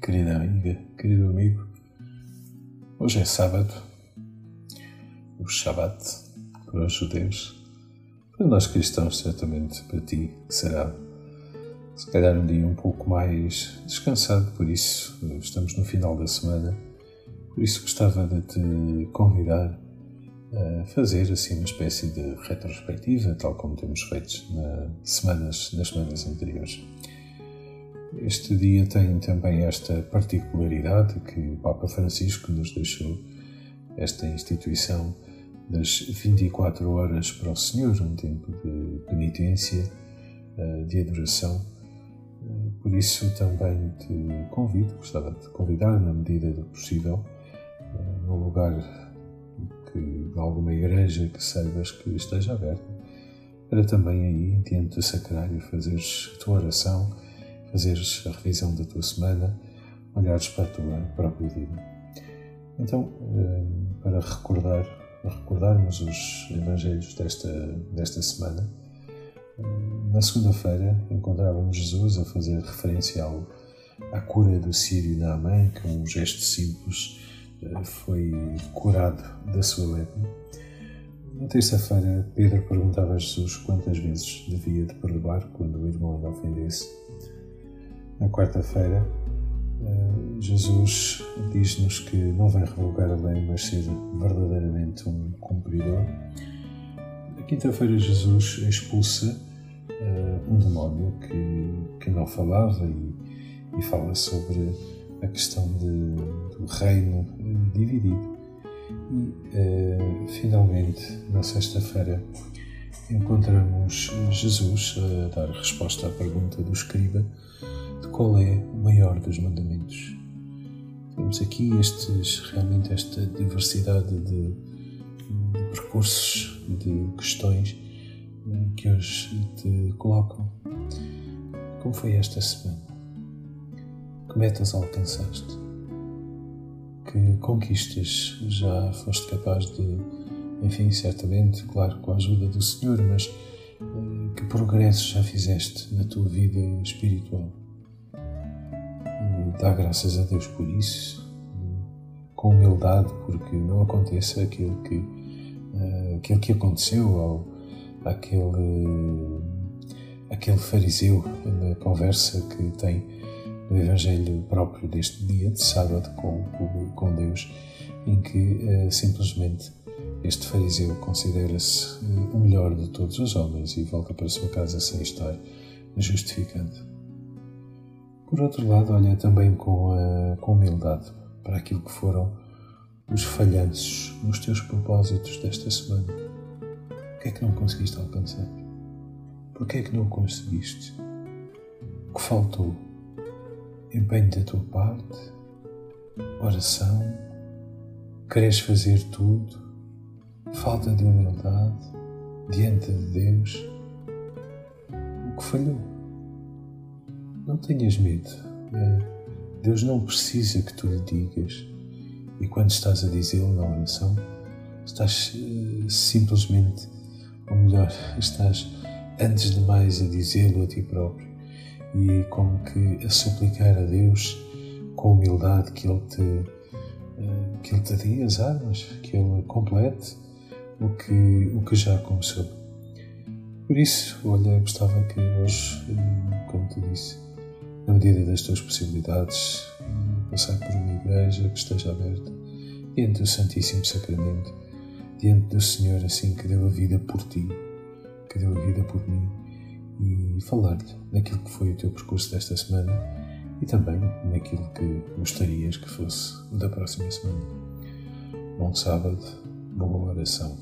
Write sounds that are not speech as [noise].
querida amiga, querido amigo. Hoje é sábado, o Shabat para os judeus. Para nós cristãos, certamente para ti será, se calhar, um dia um pouco mais descansado. Por isso, estamos no final da semana. Por isso, gostava de te convidar a fazer assim uma espécie de retrospectiva, tal como temos feito nas semanas, nas semanas anteriores. Este dia tem também esta particularidade que o Papa Francisco nos deixou, esta instituição das 24 horas para o Senhor, um tempo de penitência, eh, de adoração. Eh, por isso também te convido, gostava de te convidar, na medida do possível, eh, no lugar que, alguma igreja que saibas que esteja aberta, para também aí, diante do sacrário, fazeres a tua oração fazeres a revisão da tua semana, olhares para a tua própria vida. Então, eh, para recordar, recordarmos os evangelhos desta, desta semana, eh, na segunda-feira encontrávamos Jesus a fazer referência ao, à cura do sírio Naamã, que um gesto simples eh, foi curado da sua lepra. Na terça-feira, Pedro perguntava a Jesus quantas vezes devia de perdoar quando o irmão lhe ofendesse. Na quarta-feira, eh, Jesus diz-nos que não vem revogar a lei, mas ser verdadeiramente um cumpridor. Na quinta-feira, Jesus expulsa eh, um demónio que, que não falava e, e fala sobre a questão de, do reino dividido. E, finalmente, na sexta-feira, encontramos Jesus a dar resposta à pergunta do escriba de qual é o maior dos mandamentos. Temos aqui estes, realmente esta diversidade de, de percursos, de questões eh, que hoje te colocam. Como foi esta semana? Que metas alcançaste? Que conquistas já foste capaz de, enfim, certamente, claro, com a ajuda do Senhor, mas eh, que progressos já fizeste na tua vida espiritual? Dá graças a Deus por isso, com humildade, porque não aconteça aquilo que, uh, aquilo que aconteceu ao aquele, aquele fariseu na conversa que tem no Evangelho próprio deste dia de sábado com, com Deus, em que uh, simplesmente este fariseu considera-se uh, o melhor de todos os homens e volta para sua casa sem estar justificando. Por outro lado, olha também com, a, com humildade para aquilo que foram os falhanços nos teus propósitos desta semana. O que é que não conseguiste alcançar? Por que é que não conseguiste? O que faltou? Empenho da tua parte? Oração? Queres fazer tudo? Falta de humildade diante de Deus? O que falhou? Não tenhas medo. Eh, Deus não precisa que tu lhe digas. E quando estás a dizê-lo na oração, estás eh, simplesmente, ou melhor, [laughs] estás antes de mais a dizê-lo a ti próprio e como que a suplicar a Deus com humildade que Ele te, eh, que Ele te dê as armas, que Ele complete o que, o que já começou. Por isso, olha, gostava que hoje, medida das tuas possibilidades, passar por uma igreja que esteja aberta, diante do Santíssimo Sacramento, diante do Senhor, assim que deu a vida por ti, que deu a vida por mim, e falar-lhe naquilo que foi o teu percurso desta semana e também naquilo que gostarias que fosse o da próxima semana. Bom sábado, boa oração.